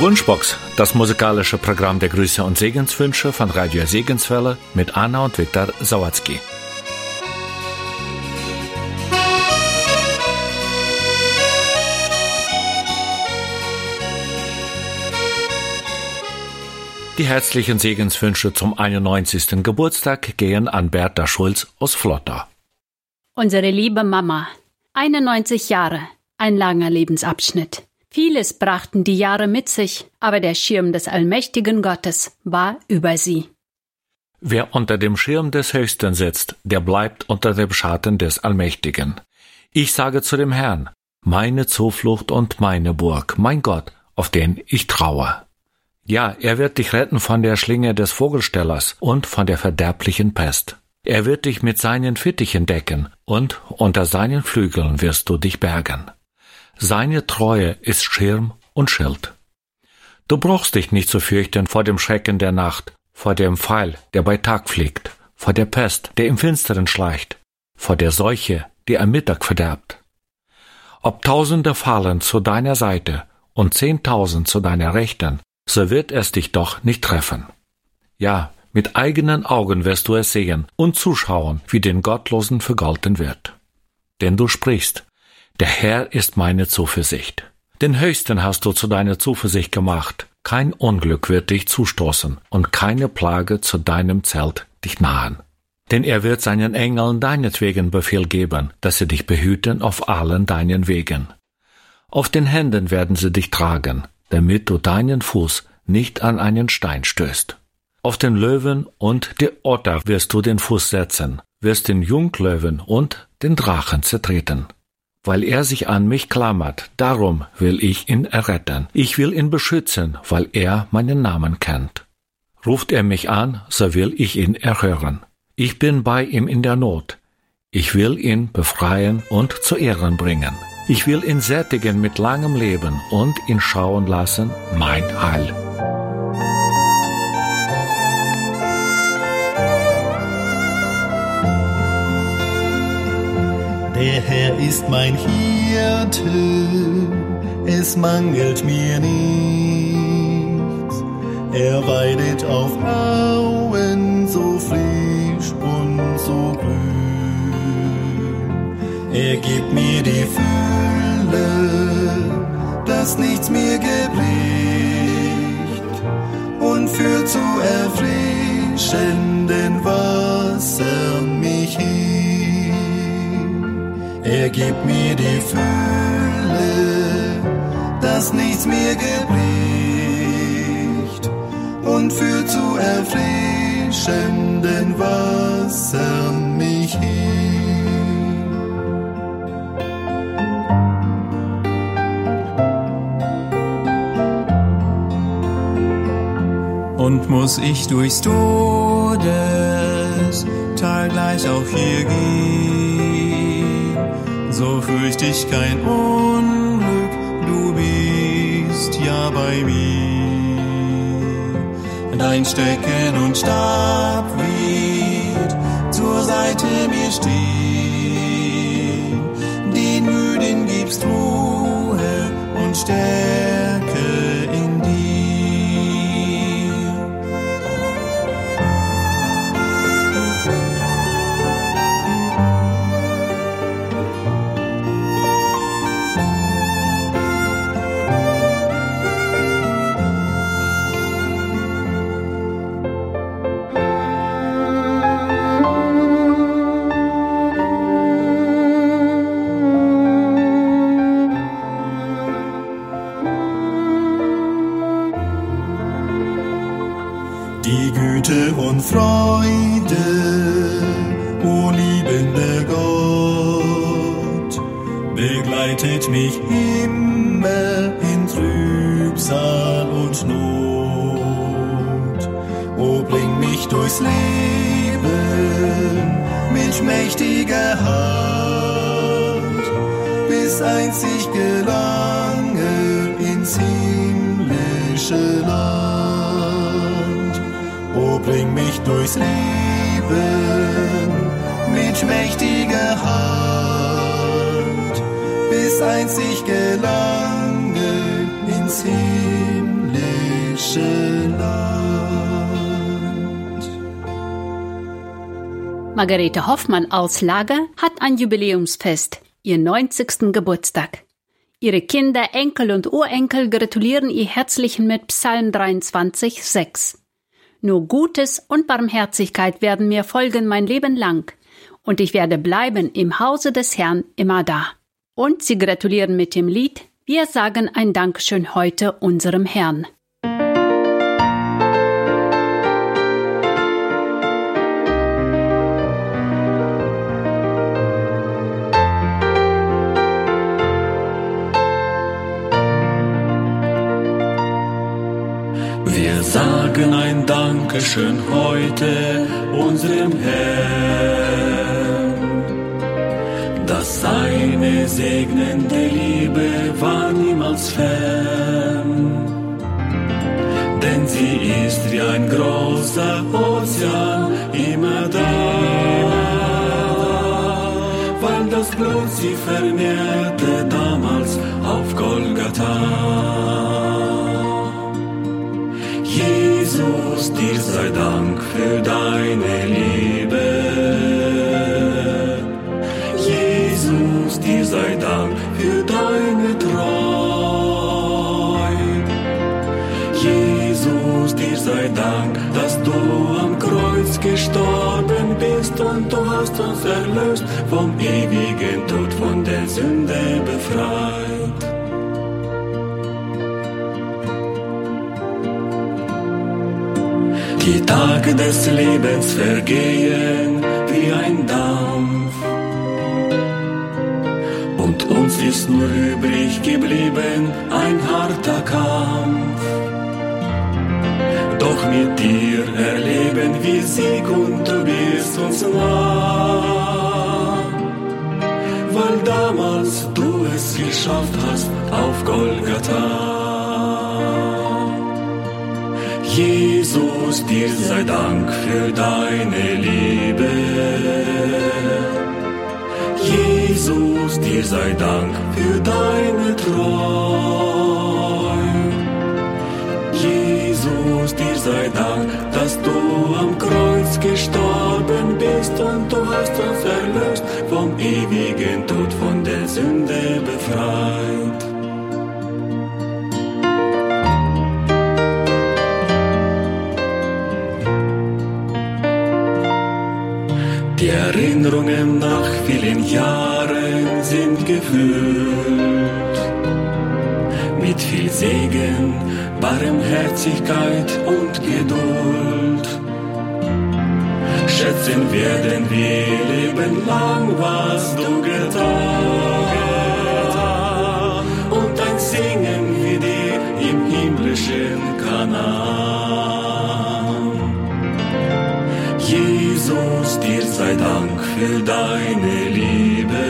Wunschbox, das musikalische Programm der Grüße und Segenswünsche von Radio Segenswelle mit Anna und Viktor Sawatzki. Die herzlichen Segenswünsche zum 91. Geburtstag gehen an Bertha Schulz aus Flotter. Unsere liebe Mama, 91 Jahre, ein langer Lebensabschnitt. Vieles brachten die Jahre mit sich, aber der Schirm des allmächtigen Gottes war über sie. Wer unter dem Schirm des Höchsten sitzt, der bleibt unter dem Schatten des Allmächtigen. Ich sage zu dem Herrn, meine Zuflucht und meine Burg, mein Gott, auf den ich traue. Ja, er wird dich retten von der Schlinge des Vogelstellers und von der verderblichen Pest. Er wird dich mit seinen Fittichen decken, und unter seinen Flügeln wirst du dich bergen. Seine Treue ist Schirm und Schild. Du brauchst dich nicht zu fürchten vor dem Schrecken der Nacht, vor dem Pfeil, der bei Tag fliegt, vor der Pest, der im Finsteren schleicht, vor der Seuche, die am Mittag verderbt. Ob Tausende fallen zu deiner Seite und Zehntausend zu deiner Rechten, so wird es dich doch nicht treffen. Ja, mit eigenen Augen wirst du es sehen und zuschauen, wie den Gottlosen vergolten wird. Denn du sprichst, der Herr ist meine Zuversicht. Den Höchsten hast du zu deiner Zuversicht gemacht. Kein Unglück wird dich zustoßen und keine Plage zu deinem Zelt dich nahen. Denn er wird seinen Engeln deinetwegen Befehl geben, dass sie dich behüten auf allen deinen Wegen. Auf den Händen werden sie dich tragen, damit du deinen Fuß nicht an einen Stein stößt. Auf den Löwen und die Otter wirst du den Fuß setzen, wirst den Junglöwen und den Drachen zertreten weil er sich an mich klammert, darum will ich ihn erretten. Ich will ihn beschützen, weil er meinen Namen kennt. Ruft er mich an, so will ich ihn erhören. Ich bin bei ihm in der Not. Ich will ihn befreien und zu Ehren bringen. Ich will ihn sättigen mit langem Leben und ihn schauen lassen, mein Heil. Der Herr ist mein Hirte, es mangelt mir nichts. Er weidet auf Auen so frisch und so grün. Er gibt mir die Fülle, dass nichts mir gebricht und führt zu erfrischenden Wasser mich hin. Er gibt mir die Fülle, dass nichts mir gebricht und führt zu erfrischenden Wasser mich hin. Und muss ich durchs Todestal gleich auch hier gehen? So fürcht ich kein Unglück, du bist ja bei mir. Dein Stecken und Stab wird zur Seite mir stehen, den Müden gibst Ruhe und Stärke Margarete Hoffmann aus Lager hat ein Jubiläumsfest, ihr 90. Geburtstag. Ihre Kinder, Enkel und Urenkel gratulieren ihr herzlichen mit Psalm 23, 6. Nur Gutes und Barmherzigkeit werden mir folgen mein Leben lang, und ich werde bleiben im Hause des Herrn immer da. Und sie gratulieren mit dem Lied Wir sagen ein Dankeschön heute unserem Herrn. Dankeschön heute unserem Herrn, dass seine segnende Liebe war niemals fern. Denn sie ist wie ein großer Ozean immer da, weil das Blut sie vermehrte damals auf Golgatha. Dir sei Dank für deine Liebe. Jesus, dir sei Dank für deine Treu. Jesus, dir sei Dank, dass du am Kreuz gestorben bist und du hast uns erlöst vom ewigen Tod, von der Sünde befreit. Die Tage des Lebens vergehen wie ein Dampf. Und uns ist nur übrig geblieben ein harter Kampf. Doch mit dir erleben wir Sieg und du bist uns nah. Weil damals du es geschafft hast auf Golgatha. Jesus, dir sei Dank für deine Liebe. Jesus, dir sei Dank für deine Treu. Jesus, dir sei Dank, dass du am Kreuz gestorben bist und du hast uns erlöst vom ewigen Tod, von der Sünde befreit. Erinnerungen nach vielen Jahren sind gefüllt mit viel Segen, Barmherzigkeit und Geduld. Schätzen werden wir leben lang, was du getan und ein Singen wie dir im himmlischen Kanal. Jesus, dir sei Dank für deine Liebe.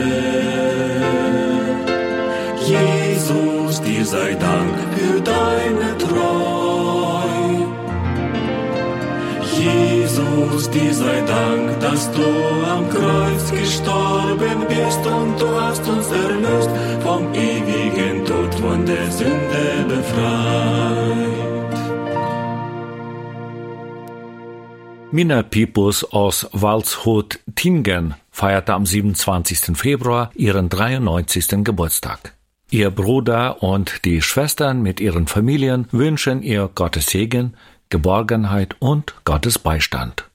Jesus, dir sei Dank für deine Treu. Jesus, dir sei Dank, dass du am Kreuz gestorben bist und du hast uns erlöst vom ewigen Tod, von der Sünde befreit. Minna Pipus aus Walshut-Tingen feierte am 27. Februar ihren 93. Geburtstag. Ihr Bruder und die Schwestern mit ihren Familien wünschen ihr Gottes Segen, Geborgenheit und Gottes Beistand.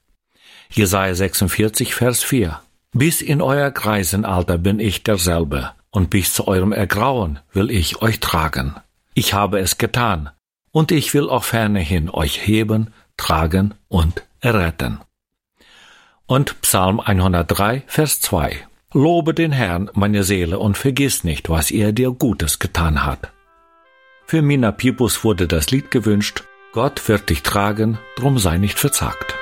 Jesaja 46, Vers 4. Bis in euer Greisenalter bin ich derselbe, und bis zu eurem Ergrauen will ich euch tragen. Ich habe es getan, und ich will auch fernerhin euch heben, tragen und erretten. Und Psalm 103, Vers 2. Lobe den Herrn, meine Seele, und vergiss nicht, was er dir Gutes getan hat. Für Mina Pipus wurde das Lied gewünscht, Gott wird dich tragen, drum sei nicht verzagt.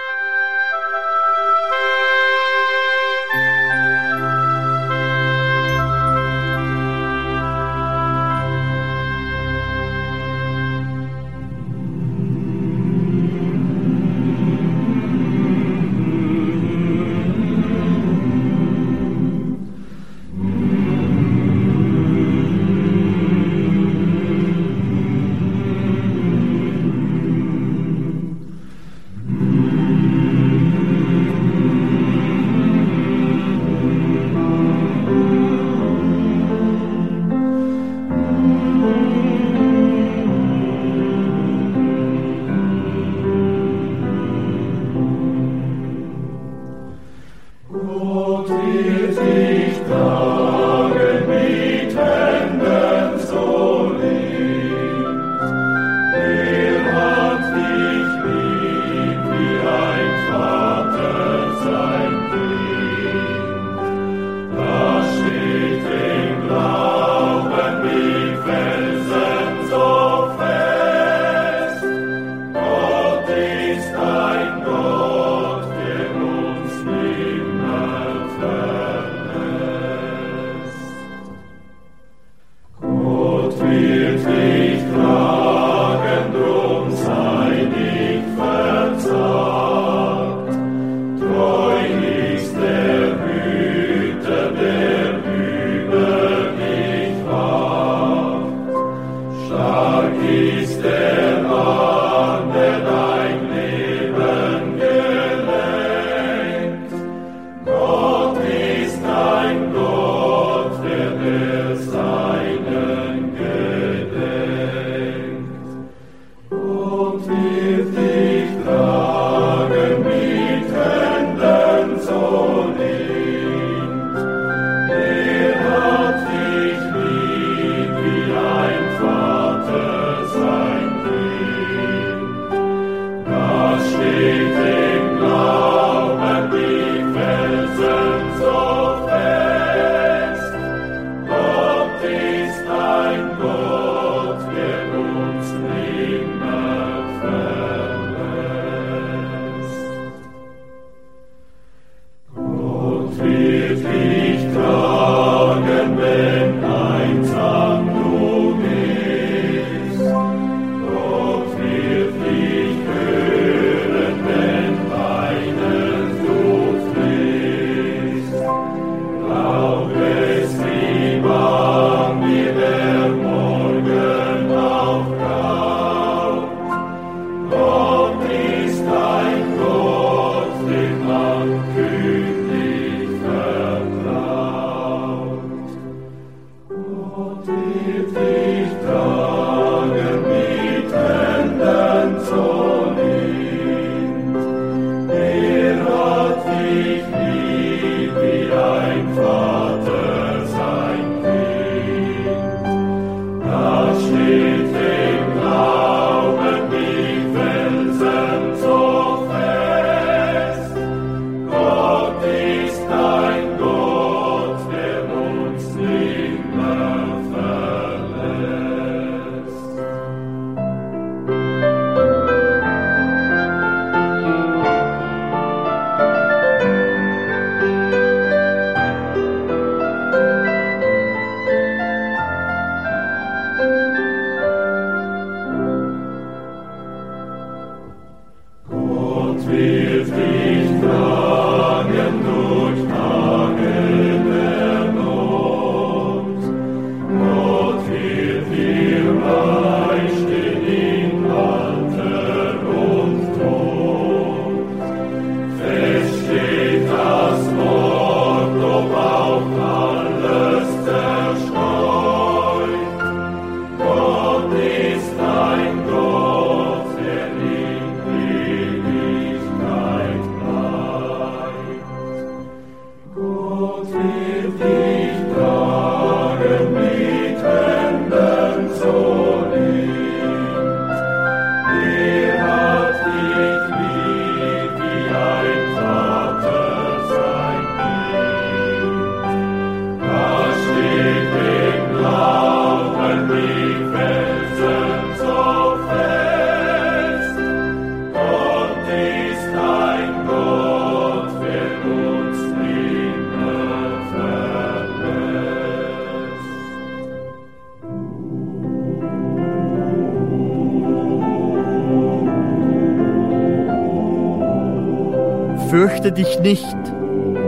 Fürchte dich nicht,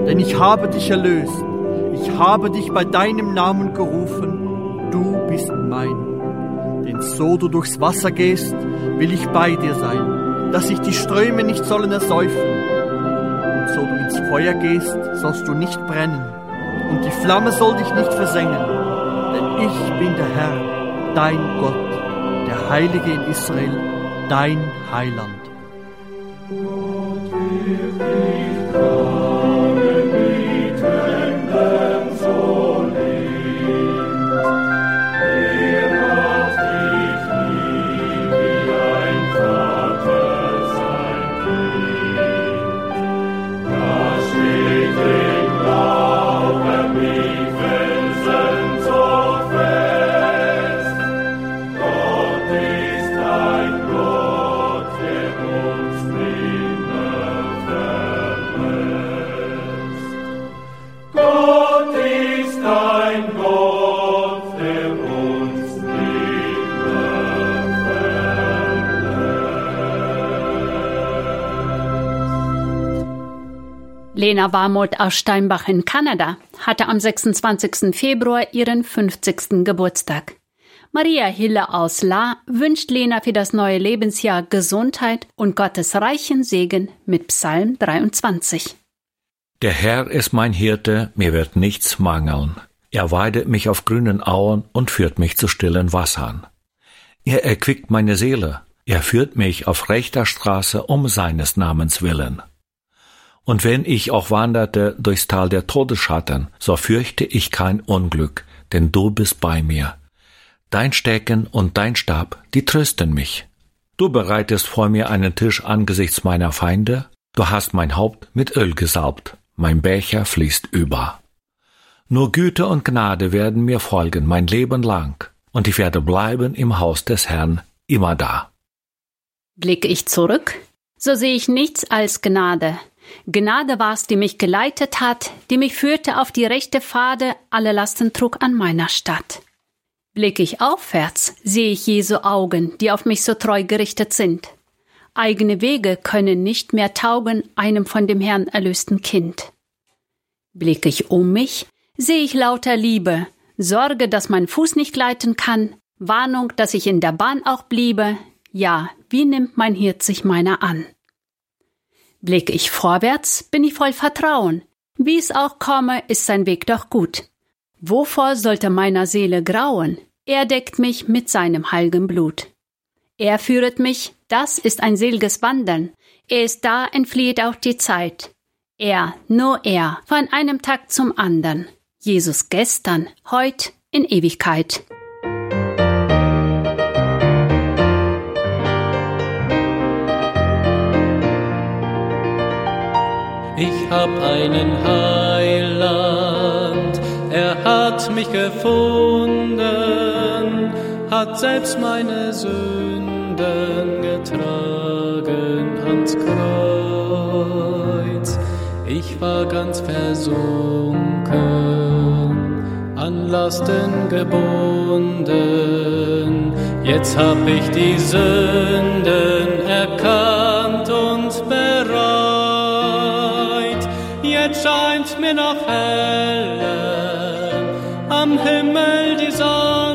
denn ich habe dich erlöst. Ich habe dich bei deinem Namen gerufen. Du bist mein. Denn so du durchs Wasser gehst, will ich bei dir sein, dass sich die Ströme nicht sollen ersäufen. Und so du ins Feuer gehst, sollst du nicht brennen. Und die Flamme soll dich nicht versengen. Denn ich bin der Herr, dein Gott, der Heilige in Israel, dein Heiland. with thee, God. Lena Warmuth aus Steinbach in Kanada hatte am 26. Februar ihren 50. Geburtstag. Maria Hille aus La wünscht Lena für das neue Lebensjahr Gesundheit und Gottes reichen Segen mit Psalm 23. Der Herr ist mein Hirte, mir wird nichts mangeln. Er weidet mich auf grünen Auen und führt mich zu stillen Wassern. Er erquickt meine Seele, er führt mich auf rechter Straße um seines Namens willen. Und wenn ich auch wanderte durchs Tal der Todesschatten, so fürchte ich kein Unglück, denn du bist bei mir. Dein Stecken und dein Stab, die trösten mich. Du bereitest vor mir einen Tisch angesichts meiner Feinde, du hast mein Haupt mit Öl gesalbt, mein Becher fließt über. Nur Güte und Gnade werden mir folgen mein Leben lang, und ich werde bleiben im Haus des Herrn immer da. Blicke ich zurück, so sehe ich nichts als Gnade. Gnade war's, die mich geleitet hat, die mich führte auf die rechte Pfade, alle Lasten trug an meiner Stadt. Blicke ich aufwärts, sehe ich Jesu Augen, die auf mich so treu gerichtet sind. Eigene Wege können nicht mehr taugen einem von dem Herrn erlösten Kind. Blicke ich um mich, sehe ich lauter Liebe, Sorge, dass mein Fuß nicht gleiten kann, Warnung, dass ich in der Bahn auch bliebe. Ja, wie nimmt mein Hirt sich meiner an? Blicke ich vorwärts, bin ich voll Vertrauen. Wie es auch komme, ist sein Weg doch gut. Wovor sollte meiner Seele grauen? Er deckt mich mit seinem heiligen Blut. Er führet mich, das ist ein selges Wandern. Er ist da, entflieht auch die Zeit. Er, nur er, von einem Tag zum andern. Jesus gestern, heut, in Ewigkeit. Ich hab einen Heiland, er hat mich gefunden hat selbst meine Sünden getragen ans Kreuz. Ich war ganz versunken, an Lasten gebunden. Jetzt hab ich die Sünden mir noch heller am Himmel die Sonne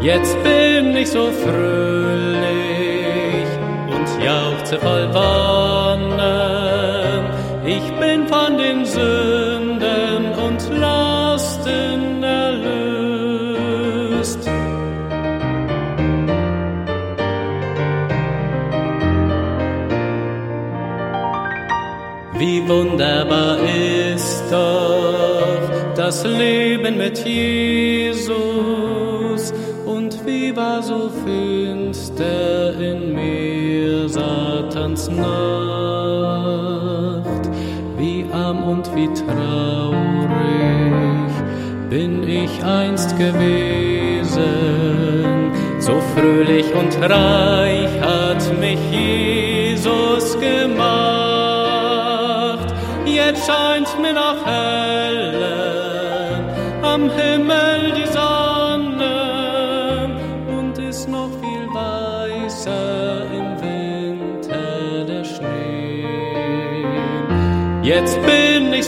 Jetzt bin ich so fröhlich und jauchze voll Wonnen. Wunderbar ist doch das Leben mit Jesus. Wie war so finster in mir Satans Nacht, wie arm und wie traurig bin ich einst gewesen, so fröhlich und reich hat mich Jesus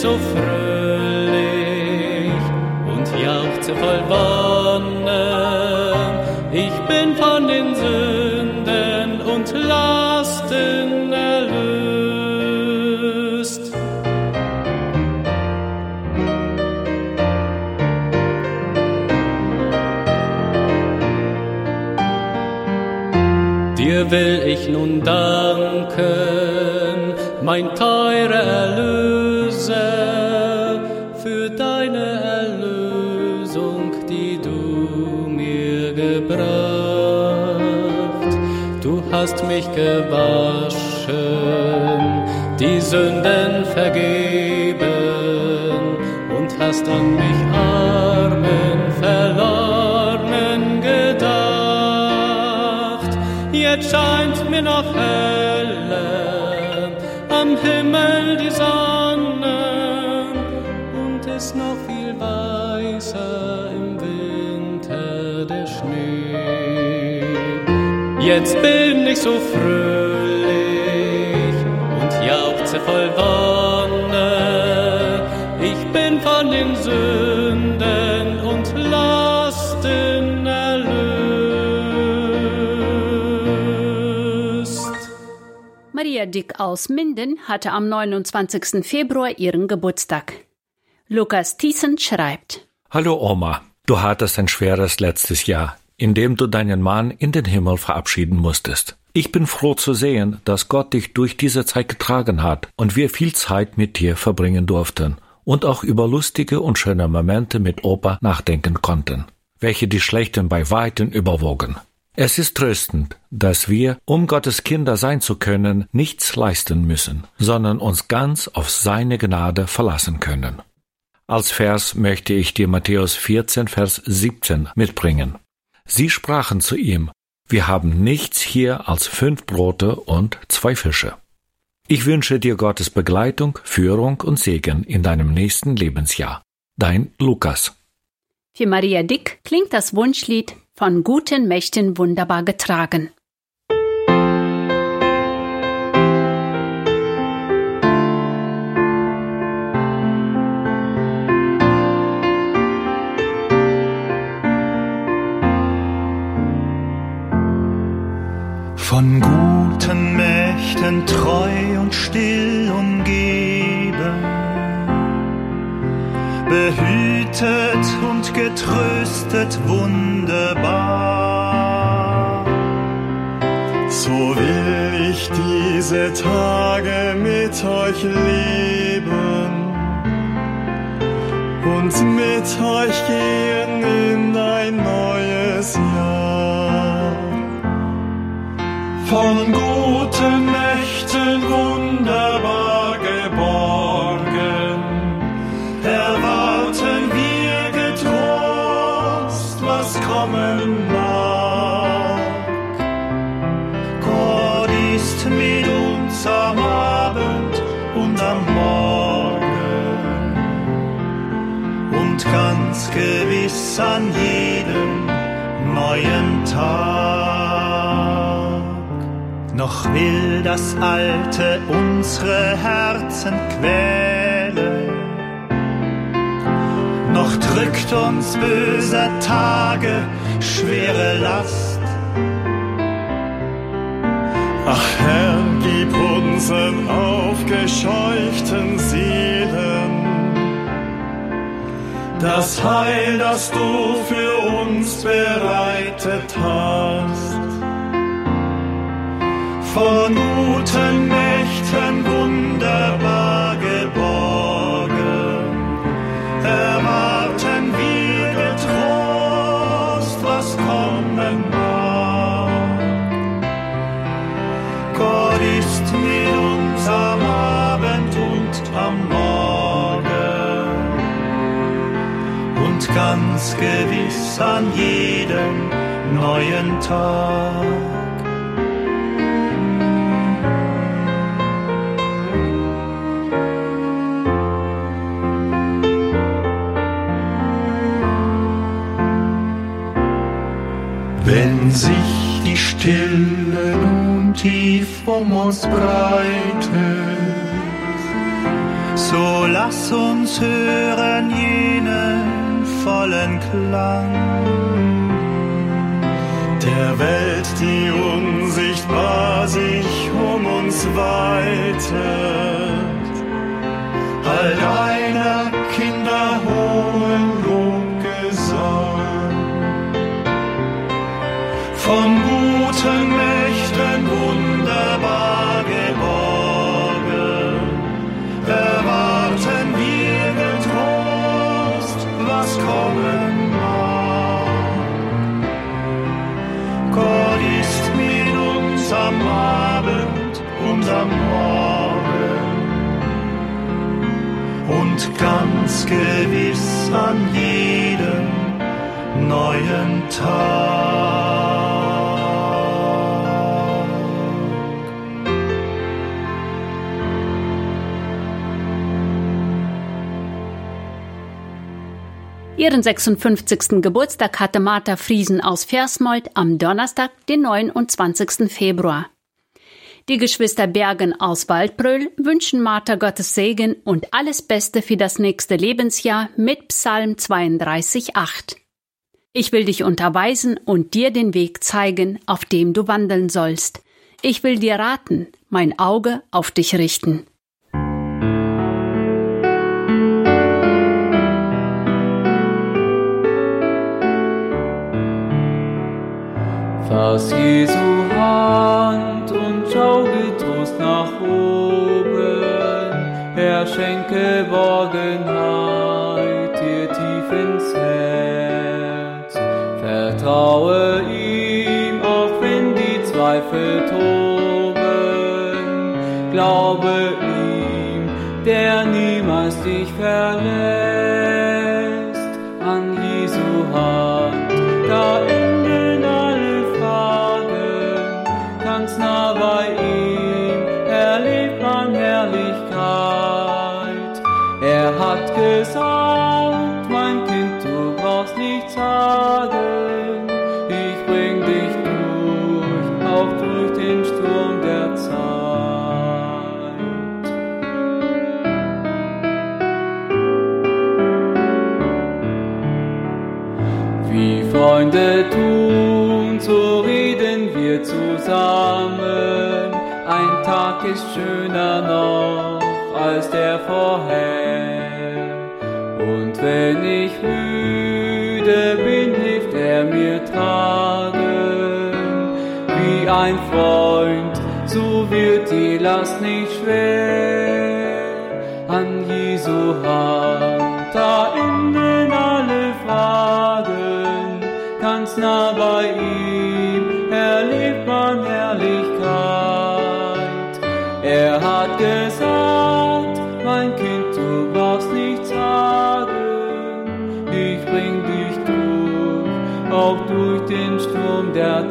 so fröhlich und jauchze voll Wonnen. Ich bin von den Sünden und Lasten erlöst. Dir will ich nun danken, mein teurer Erlöser, für deine Erlösung, die du mir gebracht. Du hast mich gewaschen, die Sünden vergeben und hast an mich armen, verlorenen gedacht. Jetzt scheint mir noch heller jetzt bin ich so fröhlich und jauchze voll Wonne. Ich bin von den Sünden und Lasten erlöst. Maria Dick aus Minden hatte am 29. Februar ihren Geburtstag. Lukas Thiessen schreibt: Hallo Oma du hattest ein schweres letztes Jahr, in dem du deinen Mann in den Himmel verabschieden musstest. Ich bin froh zu sehen, dass Gott dich durch diese Zeit getragen hat und wir viel Zeit mit dir verbringen durften und auch über lustige und schöne Momente mit Opa nachdenken konnten, welche die schlechten bei weitem überwogen. Es ist tröstend, dass wir, um Gottes Kinder sein zu können, nichts leisten müssen, sondern uns ganz auf seine Gnade verlassen können. Als Vers möchte ich dir Matthäus 14, Vers 17 mitbringen. Sie sprachen zu ihm, wir haben nichts hier als fünf Brote und zwei Fische. Ich wünsche dir Gottes Begleitung, Führung und Segen in deinem nächsten Lebensjahr. Dein Lukas. Für Maria Dick klingt das Wunschlied von guten Mächten wunderbar getragen. Von guten Mächten treu und still umgeben, behütet und getröstet wunderbar. So will ich diese Tage mit euch leben und mit euch gehen in ein neues Jahr. Von guten Mächten wunderbar geborgen, erwarten wir getrost, was kommen mag. Gott ist mit uns am Abend und am Morgen und ganz gewiss an jedem neuen Tag. Noch will das Alte unsere Herzen quälen, noch drückt uns böser Tage schwere Last. Ach Herr, gib unseren aufgescheuchten Seelen das Heil, das du für uns bereitet hast. Von guten Mächten wunderbar geborgen, erwarten wir getrost, was kommen mag. Gott ist mit uns am Abend und am Morgen und ganz gewiss an jedem neuen Tag. Sich die Stille nun tief um uns breitet, So lass uns hören jenen vollen Klang der Welt, die unsichtbar sich um uns weitet, all deiner Kinder hohen am Morgen und ganz gewiss an jedem neuen Tag. Ihren 56. Geburtstag hatte Martha Friesen aus Versmold am Donnerstag, den 29. Februar. Die Geschwister Bergen aus Waldbröl wünschen Martha Gottes Segen und alles Beste für das nächste Lebensjahr mit Psalm 32,8. Ich will dich unterweisen und dir den Weg zeigen, auf dem du wandeln sollst. Ich will dir raten, mein Auge auf dich richten. Fass Jesu Hand und schau getrost nach oben. Er schenke Borgenheit dir tief ins Herz. Vertraue ihm, auch wenn die Zweifel toben. Glaube ihm, der niemals dich verlässt. Zusammen. Ein Tag ist schöner noch als der vorher. Und wenn ich müde bin, hilft er mir tragen. Wie ein Freund, so wird die Last nicht schwer. An Jesu Hand,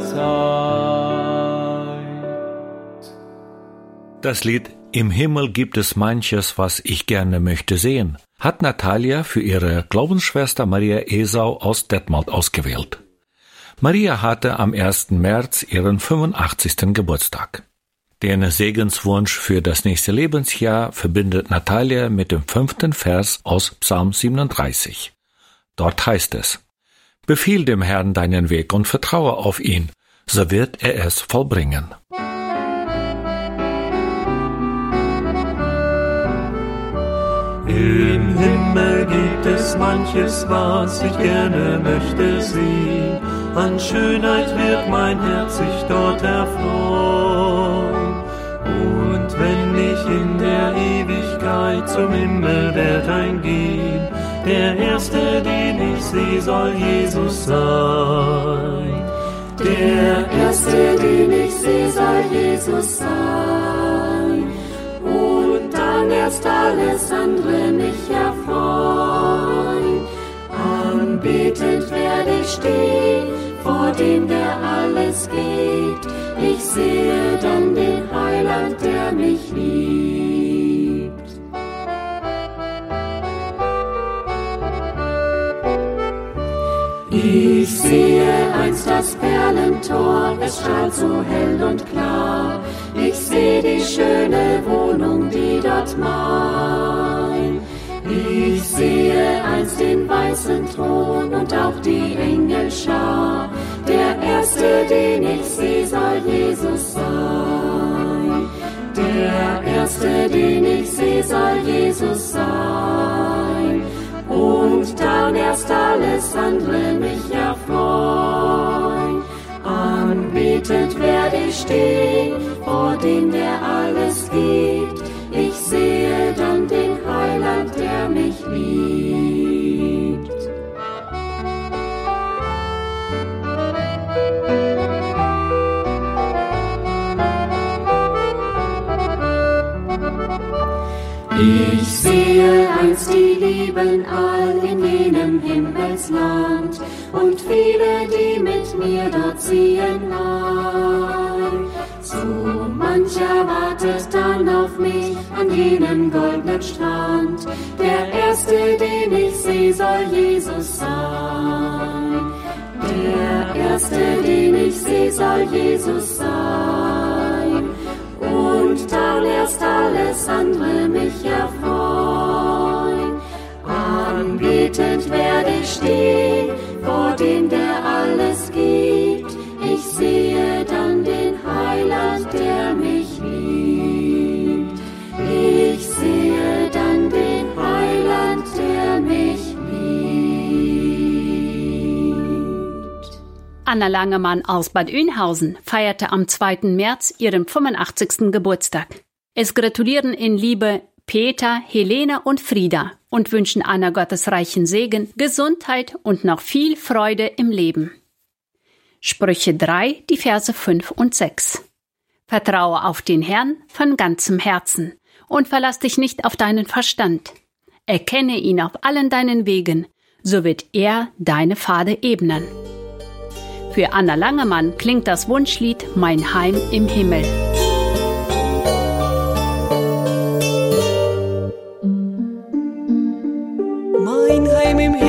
Zeit. Das Lied Im Himmel gibt es manches, was ich gerne möchte sehen, hat Natalia für ihre Glaubensschwester Maria Esau aus Detmold ausgewählt. Maria hatte am 1. März ihren 85. Geburtstag. Den Segenswunsch für das nächste Lebensjahr verbindet Natalia mit dem fünften Vers aus Psalm 37. Dort heißt es, Befiehl dem Herrn deinen Weg und vertraue auf ihn, so wird er es vollbringen. Im Himmel gibt es manches, was ich gerne möchte sehen. An Schönheit wird mein Herz sich dort erfreuen. Und wenn ich in der Ewigkeit zum Himmel werd eingehen, der Erste, den ich sehe, soll Jesus sein. Der Erste, den ich sehe, soll Jesus sein. Und dann erst alles andere mich erfreuen. Anbetend werde ich stehen, vor dem, der alles gibt. Ich sehe dann den Heiland, der mich liebt. Ich sehe einst das Perlentor, es strahlt so hell und klar. Ich sehe die schöne Wohnung, die dort mein. Ich sehe einst den weißen Thron und auch die Engelschar. Der erste, den ich sehe, soll Jesus sein. Der erste, den ich sehe, soll Jesus sein. Und dann erst alles andere mich erfreuen. Anbetend werde ich stehen, vor dem, der alles gibt. Ich sehe dann den Heiland, der mich liebt. Ich sehe einst die Lieben all in jenem Himmelsland und viele, die mit mir dort ziehen ein. So mancher wartet dann auf mich an jenem goldenen Strand. Der erste, den ich sehe, soll Jesus sein. Der erste, den ich sehe, soll Jesus sein. und da lässt alles andere mich erfreuen. Anbetend werde ich stehen vor dem, der alles gibt. Ich sehe dann den Heiland, der mich liebt. Ich sehe dann den Heiland, der mich liebt. Anna Langemann aus Bad Oeynhausen feierte am 2. März ihren 85. Geburtstag. Es gratulieren in Liebe Peter, Helene und Frieda und wünschen Anna Gottes reichen Segen, Gesundheit und noch viel Freude im Leben. Sprüche 3, die Verse 5 und 6. Vertraue auf den Herrn von ganzem Herzen und verlass dich nicht auf deinen Verstand. Erkenne ihn auf allen deinen Wegen, so wird er deine Pfade ebnen. Für Anna Langemann klingt das Wunschlied Mein Heim im Himmel. Mein Heim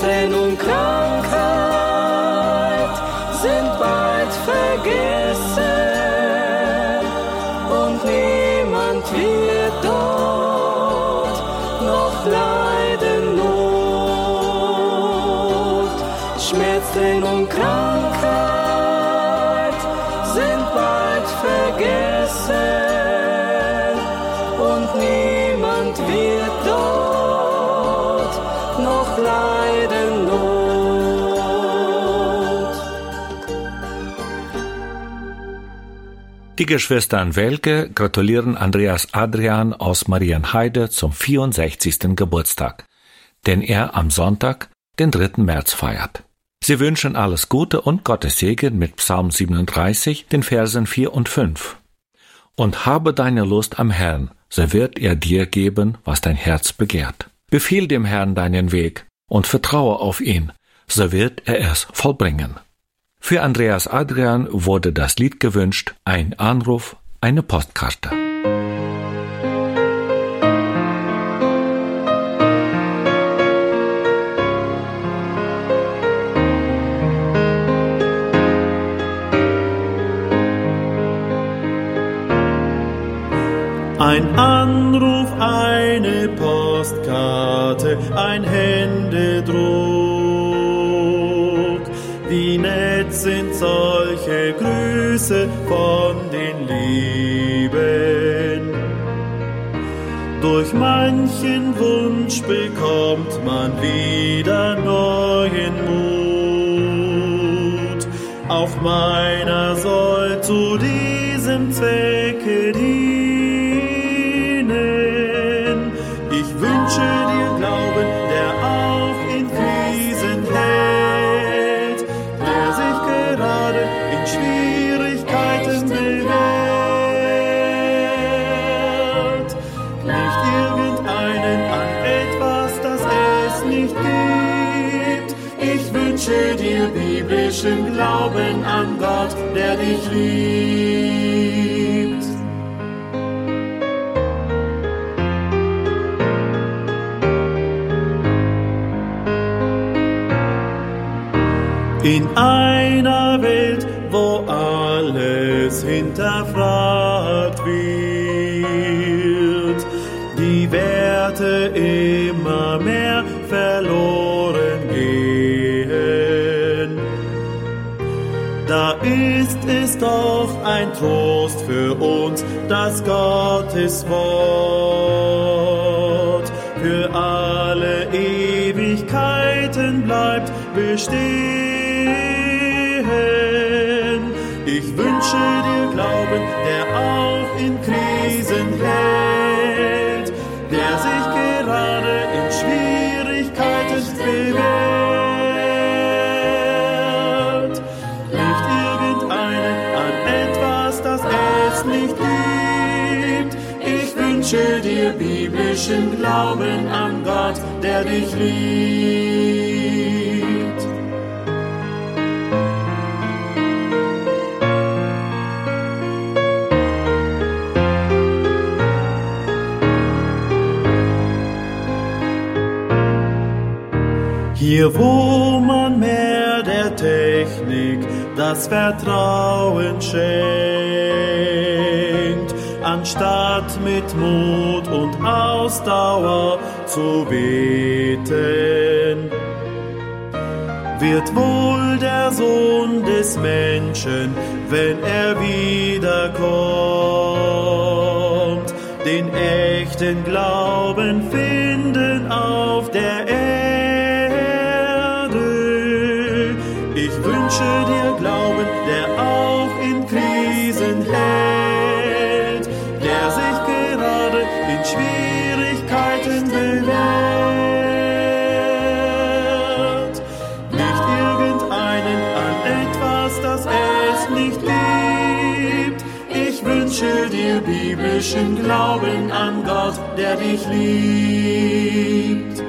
Schmerzen und Die Geschwistern Welke gratulieren Andreas Adrian aus Marienheide zum 64. Geburtstag, den er am Sonntag, den 3. März feiert. Sie wünschen alles Gute und Gottes Segen mit Psalm 37, den Versen 4 und 5. Und habe deine Lust am Herrn, so wird er dir geben, was dein Herz begehrt. Befiehl dem Herrn deinen Weg und vertraue auf ihn, so wird er es vollbringen. Für Andreas Adrian wurde das Lied gewünscht, ein Anruf, eine Postkarte. Ein Anruf, eine Postkarte, ein Händedruck. Nett sind solche Grüße von den Lieben. Durch manchen Wunsch bekommt man wieder neuen Mut. Auch meiner soll zu diesem Zwecke dienen. Biblischen Glauben an Gott, der dich liebt. In einer ein Trost für uns, das Gottes Wort für alle Ewigkeiten bleibt bestehen. Ich wünsche dir Glauben, der auch in Krisen biblischen Glauben an Gott, der dich liebt. Hier, wo man mehr der Technik das Vertrauen schenkt, anstatt mit Mut und Ausdauer zu beten, wird wohl der Sohn des Menschen, wenn er wiederkommt, den echten Glauben finden auf der Erde. Ich wünsche dir biblischen Glauben an Gott, der dich liebt.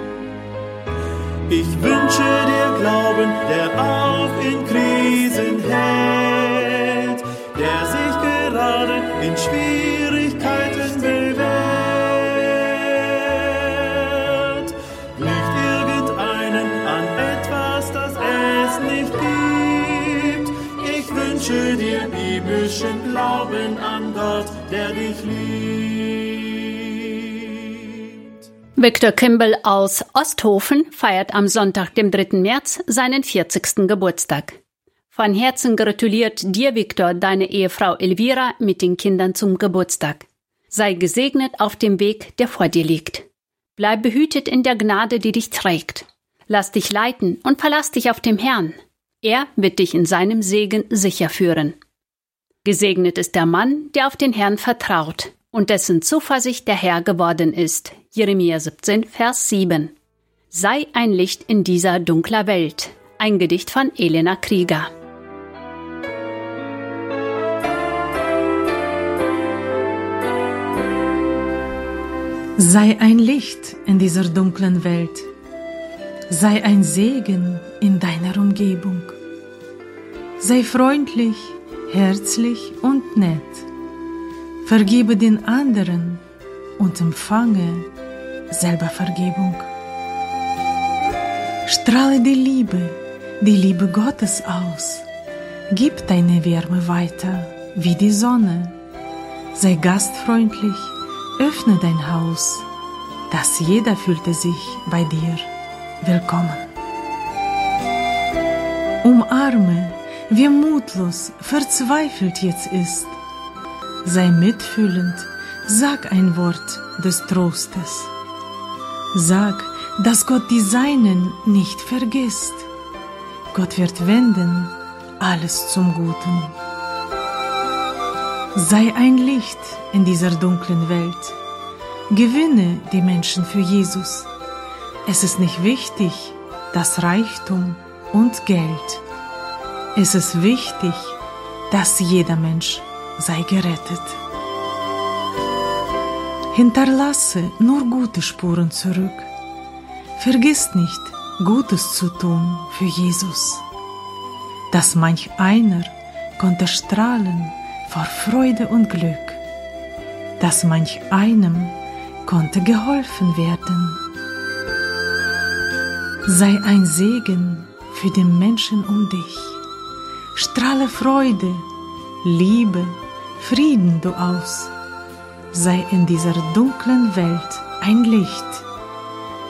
Ich wünsche dir Glauben, der auch in Krisen hält, der sich gerade in Schwierigkeiten wünsche dir biblischen Glauben an Gott, der dich liebt. Victor Kimball aus Osthofen feiert am Sonntag, dem 3. März, seinen 40. Geburtstag. Von Herzen gratuliert dir, Victor, deine Ehefrau Elvira mit den Kindern zum Geburtstag. Sei gesegnet auf dem Weg, der vor dir liegt. Bleib behütet in der Gnade, die dich trägt. Lass dich leiten und verlass dich auf dem Herrn. Er wird dich in seinem Segen sicher führen. Gesegnet ist der Mann, der auf den Herrn vertraut und dessen Zuversicht der Herr geworden ist. Jeremia 17, Vers 7. Sei ein Licht in dieser dunkler Welt. Ein Gedicht von Elena Krieger. Sei ein Licht in dieser dunklen Welt. Sei ein Segen in deiner Umgebung. Sei freundlich, herzlich und nett. Vergebe den anderen und empfange selber Vergebung. Strahle die Liebe, die Liebe Gottes aus. Gib deine Wärme weiter wie die Sonne. Sei gastfreundlich, öffne dein Haus, dass jeder fühlte sich bei dir willkommen. Umarme, wer mutlos, verzweifelt jetzt ist. Sei mitfühlend, sag ein Wort des Trostes. Sag, dass Gott die Seinen nicht vergisst. Gott wird wenden alles zum Guten. Sei ein Licht in dieser dunklen Welt. Gewinne die Menschen für Jesus. Es ist nicht wichtig, das Reichtum und Geld. Es ist wichtig, dass jeder Mensch sei gerettet. Hinterlasse nur gute Spuren zurück. Vergiss nicht, Gutes zu tun für Jesus. Dass manch einer konnte strahlen vor Freude und Glück. Dass manch einem konnte geholfen werden. Sei ein Segen für den Menschen um dich. Strahle Freude, Liebe, Frieden du aus. Sei in dieser dunklen Welt ein Licht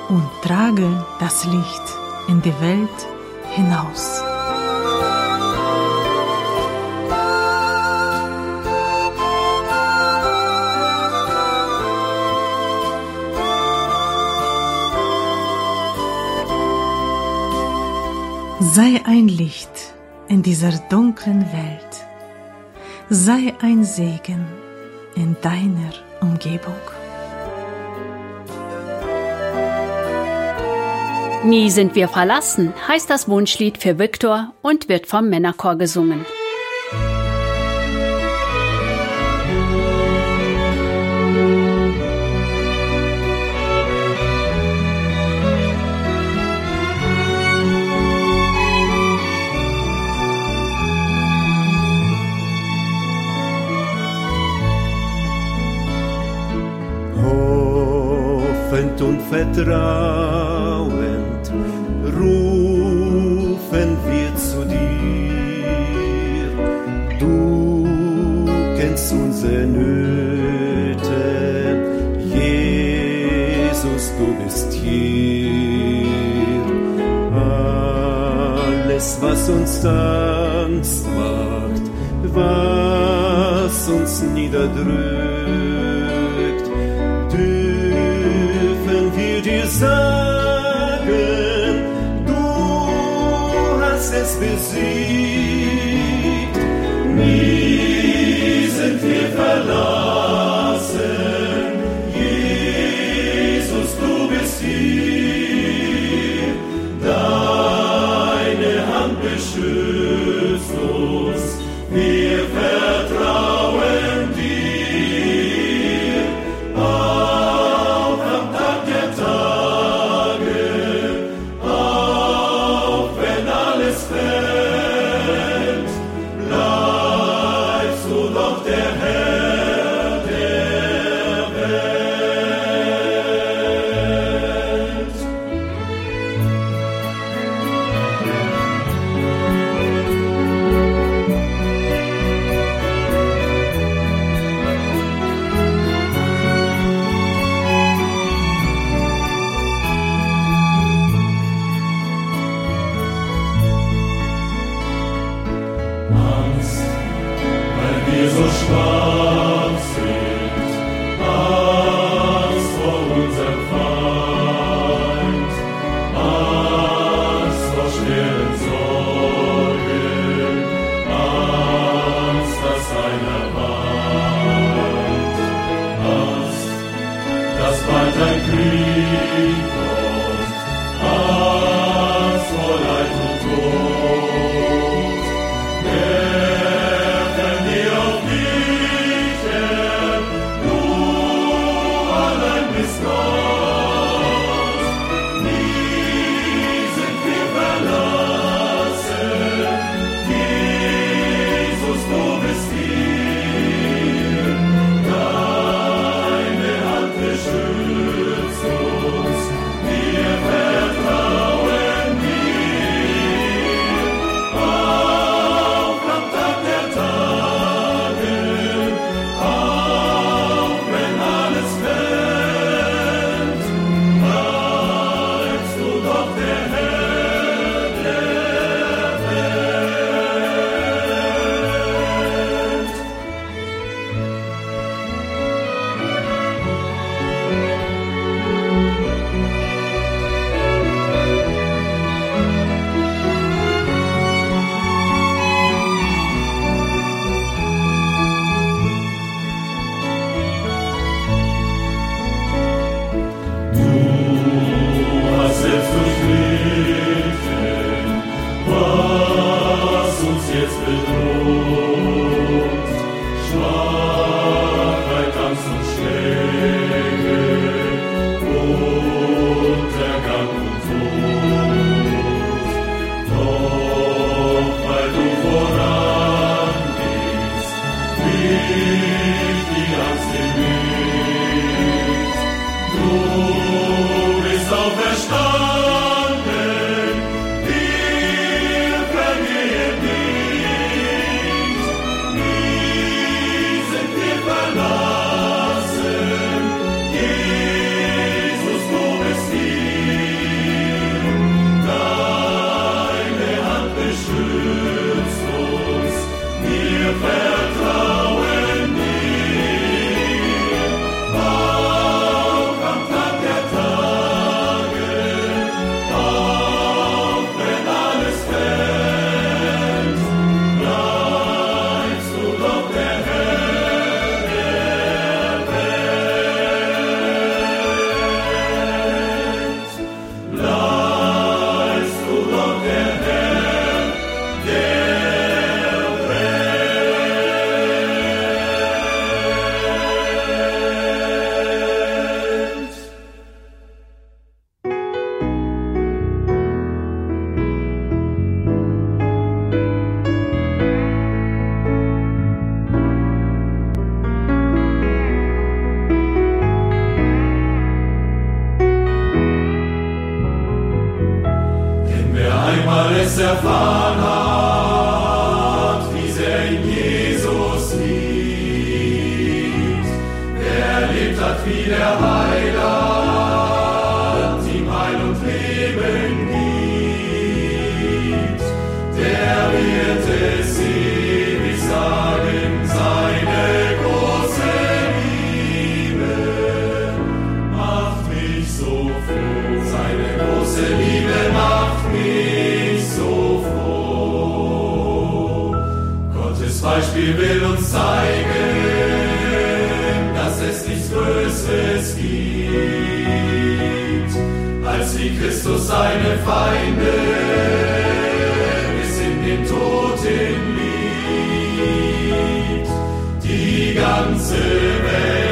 und trage das Licht in die Welt hinaus. Sei ein Licht in dieser dunklen Welt. Sei ein Segen in deiner Umgebung. Nie sind wir verlassen, heißt das Wunschlied für Viktor und wird vom Männerchor gesungen. Vertrauend rufen wir zu dir. Du kennst unsere Nöte, Jesus, du bist hier. Alles, was uns Angst macht, was uns niederdrückt, dir sagen, du hast es besiegt. Nie sind wir verlassen, als wie Christus seine Feinde bis in den Tod hinliebt. Die ganze Welt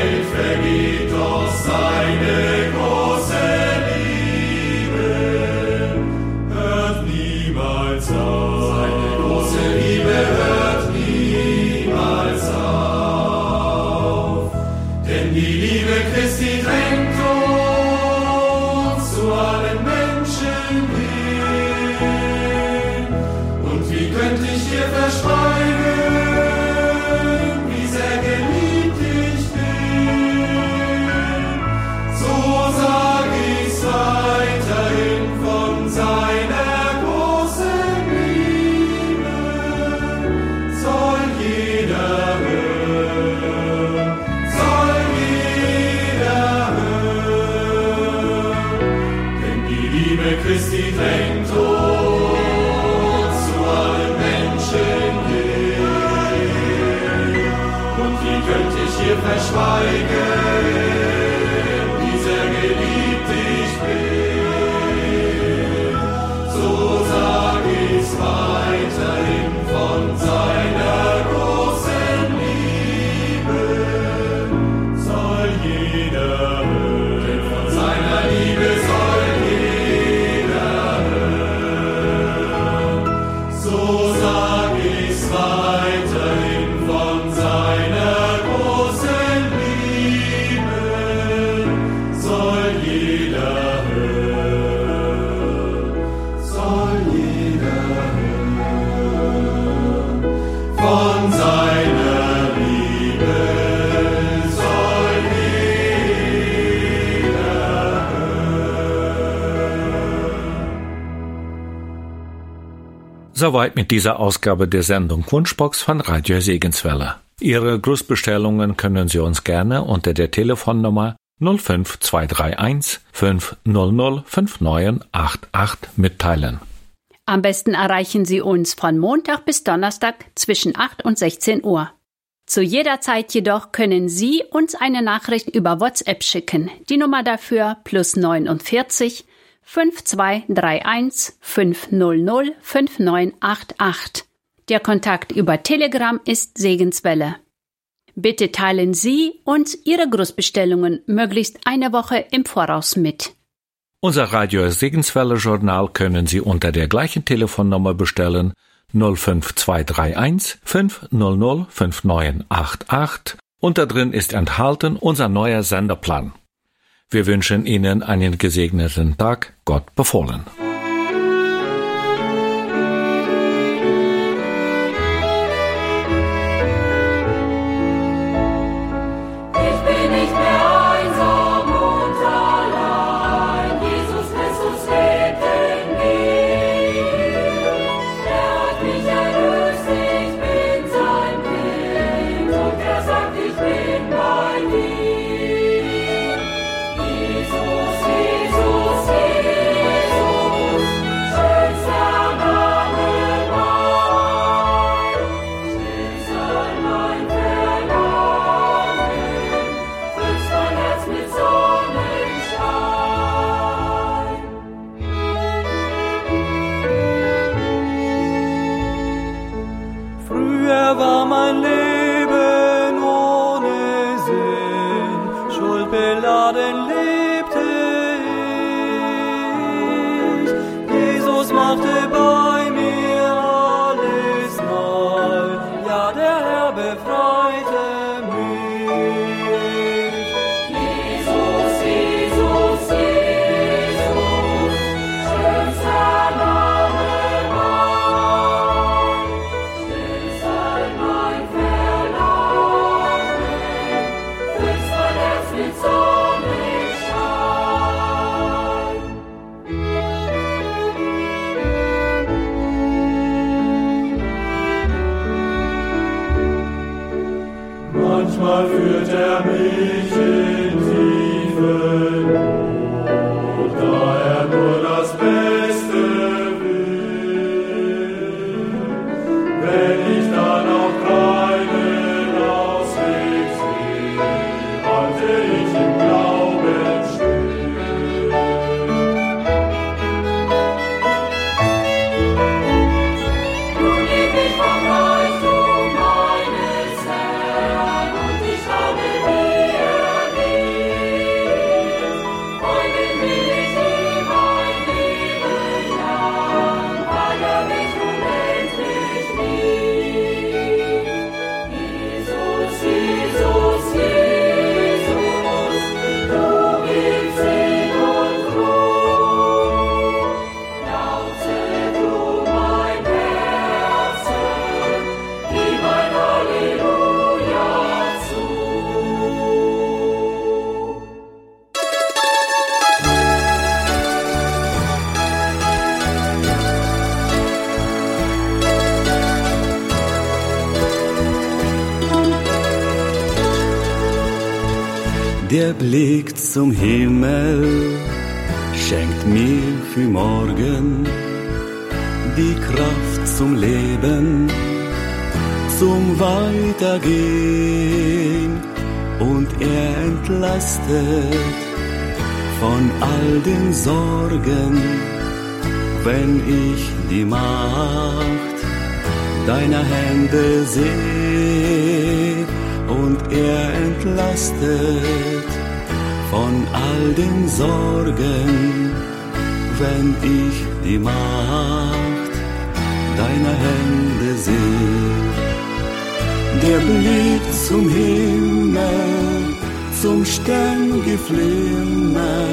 Tiger. Soweit mit dieser Ausgabe der Sendung Wunschbox von Radio Segenswelle. Ihre Grußbestellungen können Sie uns gerne unter der Telefonnummer 05231 500 5988 mitteilen. Am besten erreichen Sie uns von Montag bis Donnerstag zwischen 8 und 16 Uhr. Zu jeder Zeit jedoch können Sie uns eine Nachricht über WhatsApp schicken. Die Nummer dafür plus 49 5231 500 5988. Der Kontakt über Telegram ist Segenswelle. Bitte teilen Sie uns Ihre Großbestellungen möglichst eine Woche im Voraus mit. Unser Radio Segenswelle Journal können Sie unter der gleichen Telefonnummer bestellen 05231 500 5988 und da drin ist enthalten unser neuer Senderplan. Wir wünschen Ihnen einen gesegneten Tag, Gott befohlen. Der Blick zum Himmel schenkt mir für morgen die Kraft zum Leben, zum Weitergehen. Und er entlastet von all den Sorgen, wenn ich die Macht deiner Hände sehe und er entlastet von all den Sorgen, wenn ich die Macht deiner Hände sehe. Der Blick zum Himmel, zum Sterngeflimmer,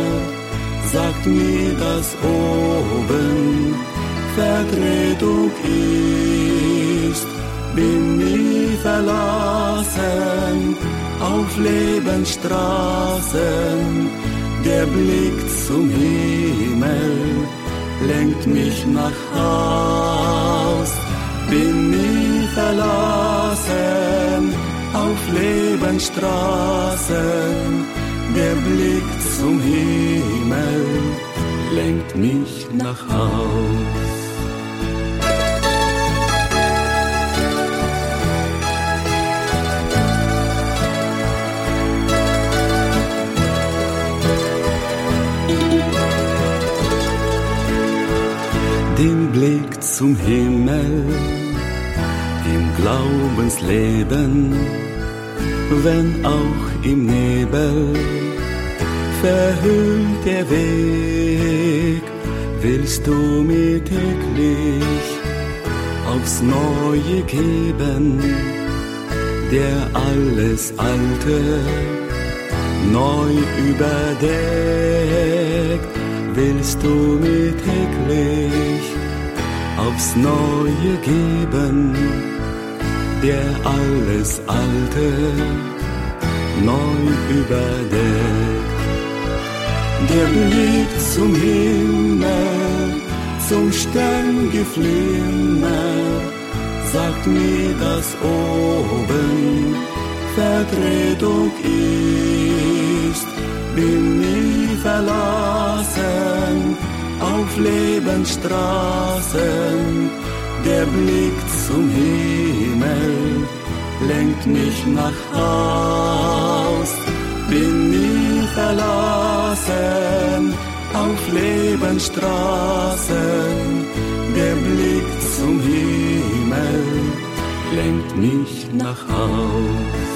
sagt mir, dass oben Vertretung ist, bin nie verlassen auf Lebensstraßen. Der Blick zum Himmel lenkt mich nach Haus. Bin nie verlassen auf Lebensstraßen. Der Blick zum Himmel lenkt mich nach Haus. Den Blick zum Himmel im Glaubensleben, wenn auch im Nebel. Verhüllt der Weg, willst du mir täglich aufs Neue geben, der alles Alte neu überdeckt, willst du mir täglich aufs Neue geben, der alles Alte neu überdeckt. Der Blick zum Himmel, zum Sterngeflimmer, sagt mir, dass oben Vertretung ist. Bin nie verlassen auf Lebensstraßen, der Blick zum Himmel lenkt mich nach Haus. Bin nie verlassen auf Lebensstraßen, der Blick zum Himmel lenkt mich nach Haus.